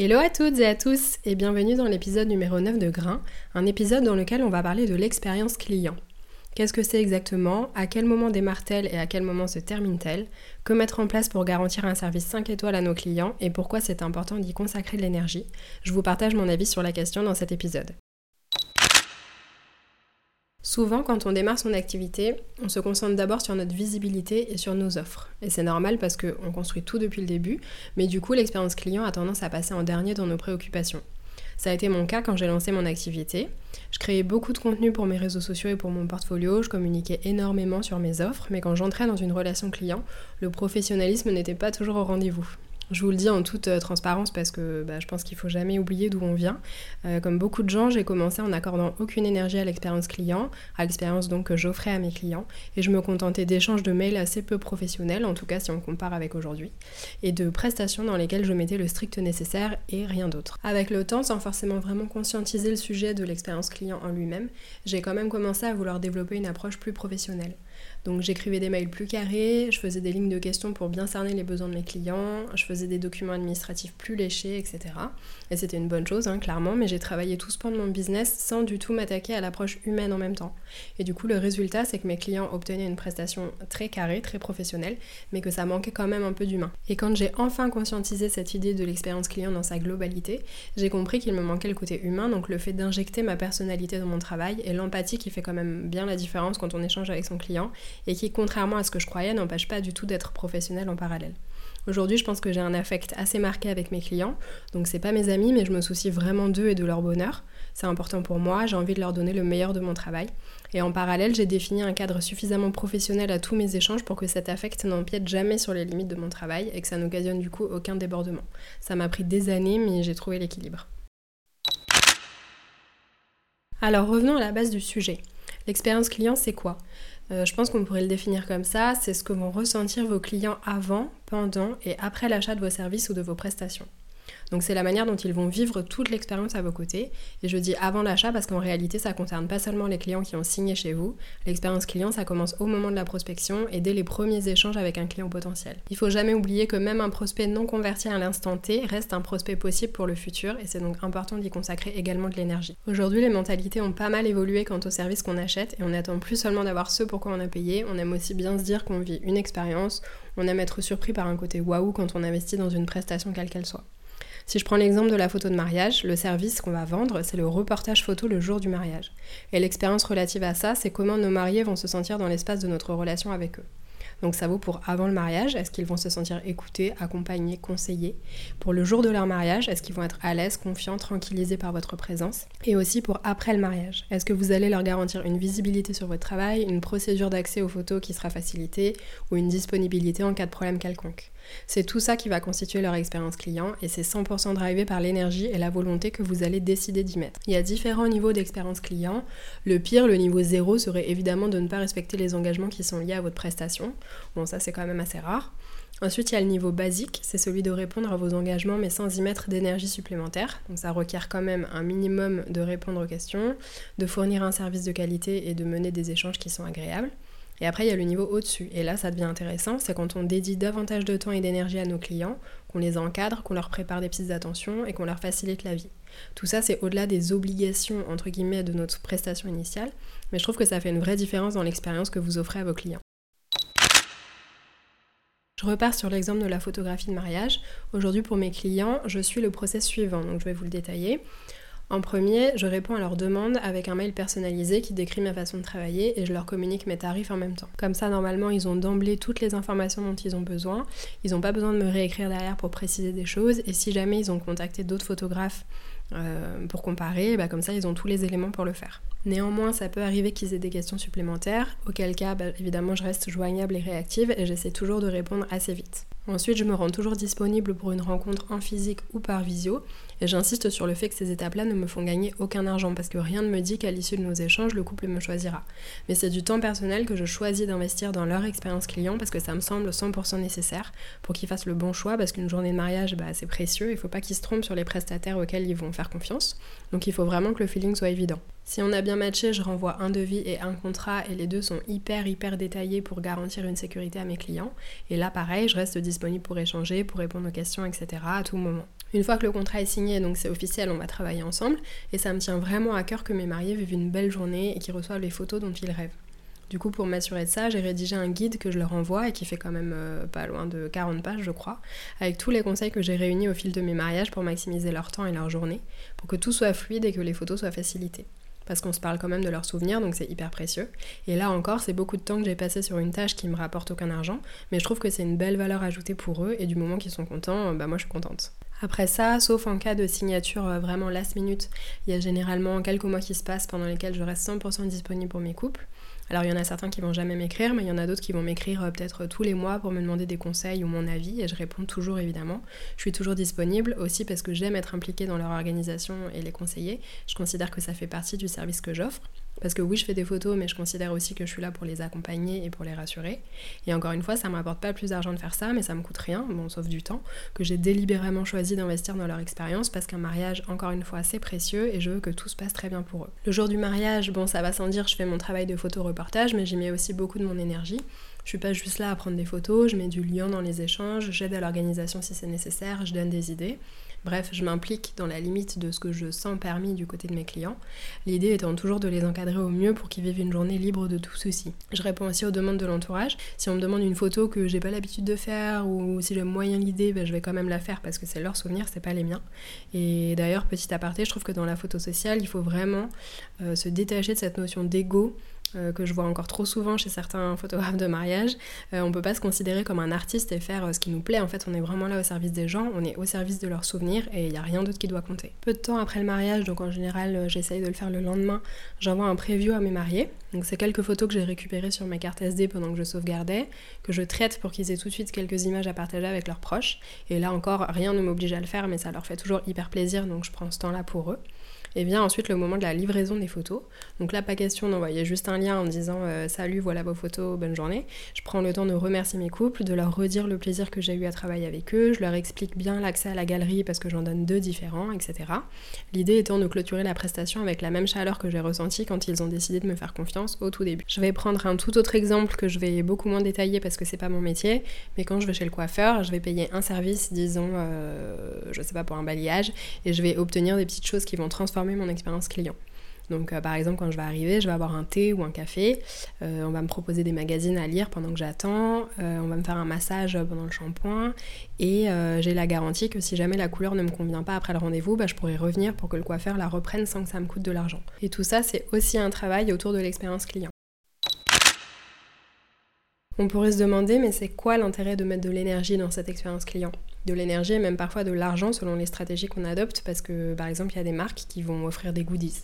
Hello à toutes et à tous et bienvenue dans l'épisode numéro 9 de Grain, un épisode dans lequel on va parler de l'expérience client. Qu'est-ce que c'est exactement? À quel moment démarre-t-elle et à quel moment se termine-t-elle? Que mettre en place pour garantir un service 5 étoiles à nos clients et pourquoi c'est important d'y consacrer de l'énergie? Je vous partage mon avis sur la question dans cet épisode. Souvent, quand on démarre son activité, on se concentre d'abord sur notre visibilité et sur nos offres. Et c'est normal parce qu'on construit tout depuis le début, mais du coup, l'expérience client a tendance à passer en dernier dans nos préoccupations. Ça a été mon cas quand j'ai lancé mon activité. Je créais beaucoup de contenu pour mes réseaux sociaux et pour mon portfolio, je communiquais énormément sur mes offres, mais quand j'entrais dans une relation client, le professionnalisme n'était pas toujours au rendez-vous. Je vous le dis en toute euh, transparence parce que bah, je pense qu'il faut jamais oublier d'où on vient. Euh, comme beaucoup de gens, j'ai commencé en n'accordant aucune énergie à l'expérience client, à l'expérience donc que j'offrais à mes clients, et je me contentais d'échanges de mails assez peu professionnels, en tout cas si on compare avec aujourd'hui, et de prestations dans lesquelles je mettais le strict nécessaire et rien d'autre. Avec le temps, sans forcément vraiment conscientiser le sujet de l'expérience client en lui-même, j'ai quand même commencé à vouloir développer une approche plus professionnelle. Donc j'écrivais des mails plus carrés, je faisais des lignes de questions pour bien cerner les besoins de mes clients, je faisais des documents administratifs plus léchés, etc. Et c'était une bonne chose, hein, clairement, mais j'ai travaillé tout ce pan de mon business sans du tout m'attaquer à l'approche humaine en même temps. Et du coup, le résultat, c'est que mes clients obtenaient une prestation très carrée, très professionnelle, mais que ça manquait quand même un peu d'humain. Et quand j'ai enfin conscientisé cette idée de l'expérience client dans sa globalité, j'ai compris qu'il me manquait le côté humain, donc le fait d'injecter ma personnalité dans mon travail et l'empathie qui fait quand même bien la différence quand on échange avec son client et qui, contrairement à ce que je croyais, n'empêche pas du tout d'être professionnel en parallèle. Aujourd'hui, je pense que j'ai un affect assez marqué avec mes clients, donc c'est pas mes amis, mais je me soucie vraiment d'eux et de leur bonheur. C'est important pour moi, j'ai envie de leur donner le meilleur de mon travail. Et en parallèle, j'ai défini un cadre suffisamment professionnel à tous mes échanges pour que cet affect n'empiète jamais sur les limites de mon travail et que ça n'occasionne du coup aucun débordement. Ça m'a pris des années, mais j'ai trouvé l'équilibre. Alors revenons à la base du sujet. L'expérience client, c'est quoi? Euh, je pense qu'on pourrait le définir comme ça, c'est ce que vont ressentir vos clients avant, pendant et après l'achat de vos services ou de vos prestations. Donc c'est la manière dont ils vont vivre toute l'expérience à vos côtés. Et je dis avant l'achat parce qu'en réalité ça concerne pas seulement les clients qui ont signé chez vous. L'expérience client ça commence au moment de la prospection et dès les premiers échanges avec un client potentiel. Il faut jamais oublier que même un prospect non converti à l'instant T reste un prospect possible pour le futur et c'est donc important d'y consacrer également de l'énergie. Aujourd'hui les mentalités ont pas mal évolué quant aux services qu'on achète et on n'attend plus seulement d'avoir ce pour quoi on a payé, on aime aussi bien se dire qu'on vit une expérience, on aime être surpris par un côté waouh quand on investit dans une prestation quelle qu'elle soit. Si je prends l'exemple de la photo de mariage, le service qu'on va vendre, c'est le reportage photo le jour du mariage. Et l'expérience relative à ça, c'est comment nos mariés vont se sentir dans l'espace de notre relation avec eux. Donc ça vaut pour avant le mariage, est-ce qu'ils vont se sentir écoutés, accompagnés, conseillés? Pour le jour de leur mariage, est-ce qu'ils vont être à l'aise, confiants, tranquillisés par votre présence? Et aussi pour après le mariage, est-ce que vous allez leur garantir une visibilité sur votre travail, une procédure d'accès aux photos qui sera facilitée ou une disponibilité en cas de problème quelconque? C'est tout ça qui va constituer leur expérience client et c'est 100% drivé par l'énergie et la volonté que vous allez décider d'y mettre. Il y a différents niveaux d'expérience client. Le pire, le niveau 0, serait évidemment de ne pas respecter les engagements qui sont liés à votre prestation. Bon, ça c'est quand même assez rare. Ensuite, il y a le niveau basique, c'est celui de répondre à vos engagements mais sans y mettre d'énergie supplémentaire. Donc ça requiert quand même un minimum de répondre aux questions, de fournir un service de qualité et de mener des échanges qui sont agréables. Et après, il y a le niveau au-dessus. Et là, ça devient intéressant, c'est quand on dédie davantage de temps et d'énergie à nos clients, qu'on les encadre, qu'on leur prépare des petites attentions et qu'on leur facilite la vie. Tout ça, c'est au-delà des obligations, entre guillemets, de notre prestation initiale, mais je trouve que ça fait une vraie différence dans l'expérience que vous offrez à vos clients. Je repars sur l'exemple de la photographie de mariage. Aujourd'hui, pour mes clients, je suis le process suivant, donc je vais vous le détailler. En premier, je réponds à leurs demandes avec un mail personnalisé qui décrit ma façon de travailler et je leur communique mes tarifs en même temps. Comme ça, normalement, ils ont d'emblée toutes les informations dont ils ont besoin. Ils n'ont pas besoin de me réécrire derrière pour préciser des choses. Et si jamais ils ont contacté d'autres photographes euh, pour comparer, bah, comme ça ils ont tous les éléments pour le faire. Néanmoins, ça peut arriver qu'ils aient des questions supplémentaires, auquel cas, bah, évidemment, je reste joignable et réactive et j'essaie toujours de répondre assez vite. Ensuite, je me rends toujours disponible pour une rencontre en physique ou par visio, et j'insiste sur le fait que ces étapes-là ne me font gagner aucun argent, parce que rien ne me dit qu'à l'issue de nos échanges, le couple me choisira. Mais c'est du temps personnel que je choisis d'investir dans leur expérience client, parce que ça me semble 100% nécessaire pour qu'ils fassent le bon choix, parce qu'une journée de mariage, bah, c'est précieux, il faut pas qu'ils se trompent sur les prestataires auxquels ils vont faire confiance, donc il faut vraiment que le feeling soit évident. Si on a bien matché, je renvoie un devis et un contrat et les deux sont hyper hyper détaillés pour garantir une sécurité à mes clients. Et là pareil, je reste disponible pour échanger, pour répondre aux questions, etc. à tout moment. Une fois que le contrat est signé, donc c'est officiel, on va travailler ensemble. Et ça me tient vraiment à cœur que mes mariés vivent une belle journée et qu'ils reçoivent les photos dont ils rêvent. Du coup, pour m'assurer de ça, j'ai rédigé un guide que je leur envoie et qui fait quand même euh, pas loin de 40 pages, je crois, avec tous les conseils que j'ai réunis au fil de mes mariages pour maximiser leur temps et leur journée, pour que tout soit fluide et que les photos soient facilitées parce qu'on se parle quand même de leurs souvenirs, donc c'est hyper précieux. Et là encore, c'est beaucoup de temps que j'ai passé sur une tâche qui me rapporte aucun argent, mais je trouve que c'est une belle valeur ajoutée pour eux, et du moment qu'ils sont contents, bah moi je suis contente. Après ça, sauf en cas de signature euh, vraiment last minute, il y a généralement quelques mois qui se passent pendant lesquels je reste 100% disponible pour mes couples. Alors il y en a certains qui vont jamais m'écrire, mais il y en a d'autres qui vont m'écrire euh, peut-être tous les mois pour me demander des conseils ou mon avis, et je réponds toujours évidemment. Je suis toujours disponible aussi parce que j'aime être impliquée dans leur organisation et les conseiller. Je considère que ça fait partie du service que j'offre. Parce que oui, je fais des photos, mais je considère aussi que je suis là pour les accompagner et pour les rassurer. Et encore une fois, ça m'apporte pas plus d'argent de faire ça, mais ça me coûte rien, bon, sauf du temps, que j'ai délibérément choisi d'investir dans leur expérience parce qu'un mariage, encore une fois, c'est précieux et je veux que tout se passe très bien pour eux. Le jour du mariage, bon, ça va sans dire, je fais mon travail de photo reportage, mais j'y mets aussi beaucoup de mon énergie. Je suis pas juste là à prendre des photos, je mets du lien dans les échanges, j'aide à l'organisation si c'est nécessaire, je donne des idées. Bref, je m'implique dans la limite de ce que je sens permis du côté de mes clients, l'idée étant toujours de les encadrer au mieux pour qu'ils vivent une journée libre de tout ceci. Je réponds aussi aux demandes de l'entourage. Si on me demande une photo que j'ai pas l'habitude de faire ou si j'aime moyen l'idée, ben, je vais quand même la faire parce que c'est leur souvenir, c'est pas les miens. Et d'ailleurs, petit aparté, je trouve que dans la photo sociale, il faut vraiment euh, se détacher de cette notion d'ego euh, que je vois encore trop souvent chez certains photographes de mariage. Euh, on peut pas se considérer comme un artiste et faire euh, ce qui nous plaît. En fait, on est vraiment là au service des gens, on est au service de leurs souvenirs et il n'y a rien d'autre qui doit compter. Peu de temps après le mariage, donc en général, j'essaye de le faire le lendemain, j'envoie un preview à mes mariés. Donc c'est quelques photos que j'ai récupérées sur ma carte SD pendant que je sauvegardais, que je traite pour qu'ils aient tout de suite quelques images à partager avec leurs proches. Et là encore, rien ne m'oblige à le faire, mais ça leur fait toujours hyper plaisir, donc je prends ce temps-là pour eux. Et vient ensuite le moment de la livraison des photos. Donc là, pas question d'envoyer juste un lien en disant euh, salut, voilà vos photos, bonne journée. Je prends le temps de remercier mes couples, de leur redire le plaisir que j'ai eu à travailler avec eux. Je leur explique bien l'accès à la galerie parce que j'en donne deux différents, etc. L'idée étant de clôturer la prestation avec la même chaleur que j'ai ressentie quand ils ont décidé de me faire confiance au tout début. Je vais prendre un tout autre exemple que je vais beaucoup moins détailler parce que c'est pas mon métier, mais quand je vais chez le coiffeur, je vais payer un service, disons, euh, je sais pas, pour un balayage, et je vais obtenir des petites choses qui vont transformer mon expérience client. Donc euh, par exemple quand je vais arriver, je vais avoir un thé ou un café, euh, on va me proposer des magazines à lire pendant que j'attends, euh, on va me faire un massage pendant le shampoing et j'ai la garantie que si jamais la couleur ne me convient pas après le rendez-vous, bah, je pourrai revenir pour que le coiffeur la reprenne sans que ça me coûte de l'argent. Et tout ça c'est aussi un travail autour de l'expérience client. On pourrait se demander, mais c'est quoi l'intérêt de mettre de l'énergie dans cette expérience client? De l'énergie et même parfois de l'argent selon les stratégies qu'on adopte, parce que par exemple, il y a des marques qui vont offrir des goodies.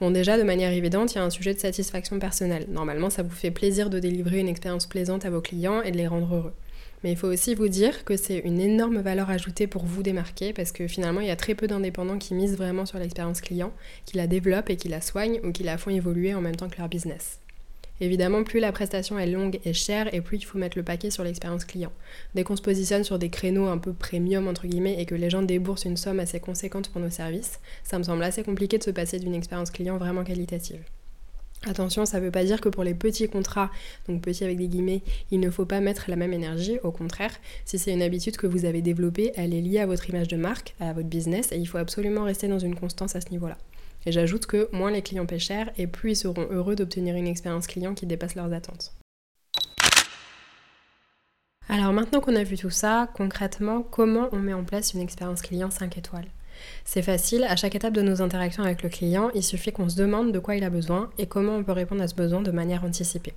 Bon, déjà, de manière évidente, il y a un sujet de satisfaction personnelle. Normalement, ça vous fait plaisir de délivrer une expérience plaisante à vos clients et de les rendre heureux. Mais il faut aussi vous dire que c'est une énorme valeur ajoutée pour vous démarquer parce que finalement, il y a très peu d'indépendants qui misent vraiment sur l'expérience client, qui la développent et qui la soignent ou qui la font évoluer en même temps que leur business. Évidemment, plus la prestation est longue et chère, et plus il faut mettre le paquet sur l'expérience client. Dès qu'on se positionne sur des créneaux un peu premium, entre guillemets, et que les gens déboursent une somme assez conséquente pour nos services, ça me semble assez compliqué de se passer d'une expérience client vraiment qualitative. Attention, ça ne veut pas dire que pour les petits contrats, donc petits avec des guillemets, il ne faut pas mettre la même énergie. Au contraire, si c'est une habitude que vous avez développée, elle est liée à votre image de marque, à votre business, et il faut absolument rester dans une constance à ce niveau-là. Et j'ajoute que moins les clients paient cher et plus ils seront heureux d'obtenir une expérience client qui dépasse leurs attentes. Alors maintenant qu'on a vu tout ça, concrètement, comment on met en place une expérience client 5 étoiles? C'est facile, à chaque étape de nos interactions avec le client, il suffit qu'on se demande de quoi il a besoin et comment on peut répondre à ce besoin de manière anticipée.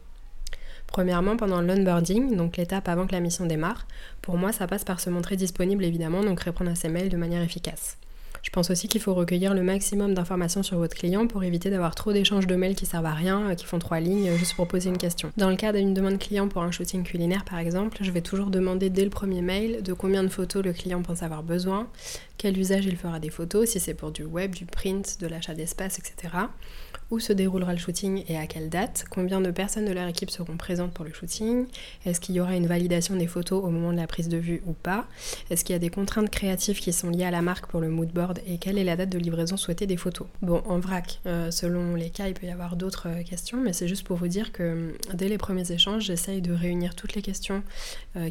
Premièrement, pendant l'onboarding, donc l'étape avant que la mission démarre, pour moi ça passe par se montrer disponible évidemment, donc répondre à ses mails de manière efficace. Je pense aussi qu'il faut recueillir le maximum d'informations sur votre client pour éviter d'avoir trop d'échanges de mails qui servent à rien, euh, qui font trois lignes juste pour poser une question. Dans le cas d'une demande client pour un shooting culinaire par exemple, je vais toujours demander dès le premier mail de combien de photos le client pense avoir besoin, quel usage il fera des photos, si c'est pour du web, du print, de l'achat d'espace, etc où se déroulera le shooting et à quelle date, combien de personnes de leur équipe seront présentes pour le shooting, est-ce qu'il y aura une validation des photos au moment de la prise de vue ou pas, est-ce qu'il y a des contraintes créatives qui sont liées à la marque pour le mood board et quelle est la date de livraison souhaitée des photos? Bon, en vrac, euh, selon les cas, il peut y avoir d'autres euh, questions, mais c'est juste pour vous dire que euh, dès les premiers échanges, j'essaye de réunir toutes les questions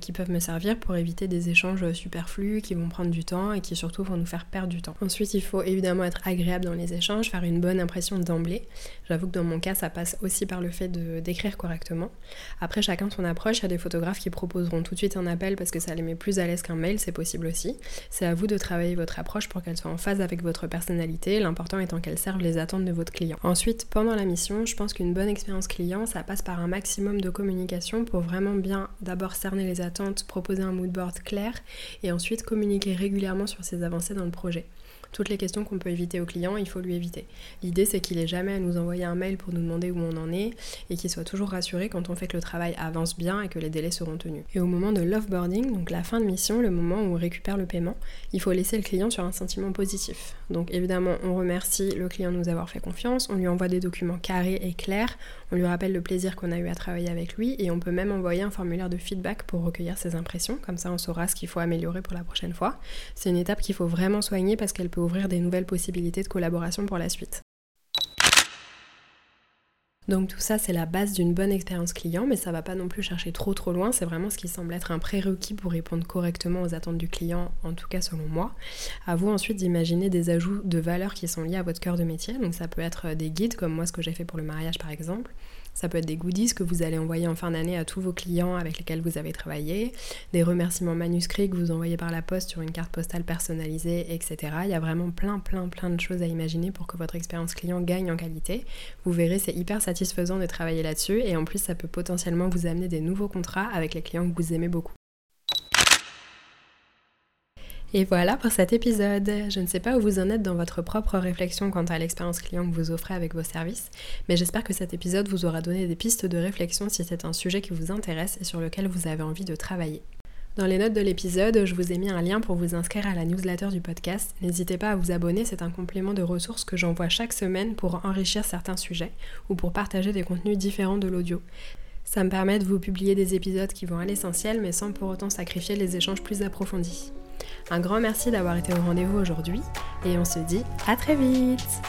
qui peuvent me servir pour éviter des échanges superflus qui vont prendre du temps et qui surtout vont nous faire perdre du temps. Ensuite, il faut évidemment être agréable dans les échanges, faire une bonne impression d'emblée. J'avoue que dans mon cas, ça passe aussi par le fait d'écrire correctement. Après, chacun son approche. Il y a des photographes qui proposeront tout de suite un appel parce que ça les met plus à l'aise qu'un mail, c'est possible aussi. C'est à vous de travailler votre approche pour qu'elle soit en phase avec votre personnalité, l'important étant qu'elle serve les attentes de votre client. Ensuite, pendant la mission, je pense qu'une bonne expérience client, ça passe par un maximum de communication pour vraiment bien d'abord cerner les attentes, proposer un mood board clair et ensuite communiquer régulièrement sur ses avancées dans le projet. Toutes les questions qu'on peut éviter au client, il faut lui éviter. L'idée, c'est qu'il ait jamais à nous envoyer un mail pour nous demander où on en est et qu'il soit toujours rassuré quand on fait que le travail avance bien et que les délais seront tenus. Et au moment de l'offboarding, donc la fin de mission, le moment où on récupère le paiement, il faut laisser le client sur un sentiment positif. Donc évidemment, on remercie le client de nous avoir fait confiance, on lui envoie des documents carrés et clairs, on lui rappelle le plaisir qu'on a eu à travailler avec lui et on peut même envoyer un formulaire de feedback pour recueillir ses impressions, comme ça on saura ce qu'il faut améliorer pour la prochaine fois. C'est une étape qu'il faut vraiment soigner parce qu'elle peut ouvrir des nouvelles possibilités de collaboration pour la suite. Donc tout ça, c'est la base d'une bonne expérience client, mais ça va pas non plus chercher trop trop loin. C'est vraiment ce qui semble être un prérequis pour répondre correctement aux attentes du client, en tout cas selon moi. À vous ensuite d'imaginer des ajouts de valeur qui sont liés à votre cœur de métier. Donc ça peut être des guides, comme moi ce que j'ai fait pour le mariage par exemple. Ça peut être des goodies que vous allez envoyer en fin d'année à tous vos clients avec lesquels vous avez travaillé, des remerciements manuscrits que vous envoyez par la poste sur une carte postale personnalisée, etc. Il y a vraiment plein, plein, plein de choses à imaginer pour que votre expérience client gagne en qualité. Vous verrez, c'est hyper satisfaisant de travailler là-dessus et en plus, ça peut potentiellement vous amener des nouveaux contrats avec les clients que vous aimez beaucoup. Et voilà pour cet épisode. Je ne sais pas où vous en êtes dans votre propre réflexion quant à l'expérience client que vous offrez avec vos services, mais j'espère que cet épisode vous aura donné des pistes de réflexion si c'est un sujet qui vous intéresse et sur lequel vous avez envie de travailler. Dans les notes de l'épisode, je vous ai mis un lien pour vous inscrire à la newsletter du podcast. N'hésitez pas à vous abonner, c'est un complément de ressources que j'envoie chaque semaine pour enrichir certains sujets ou pour partager des contenus différents de l'audio. Ça me permet de vous publier des épisodes qui vont à l'essentiel mais sans pour autant sacrifier les échanges plus approfondis. Un grand merci d'avoir été au rendez-vous aujourd'hui et on se dit à très vite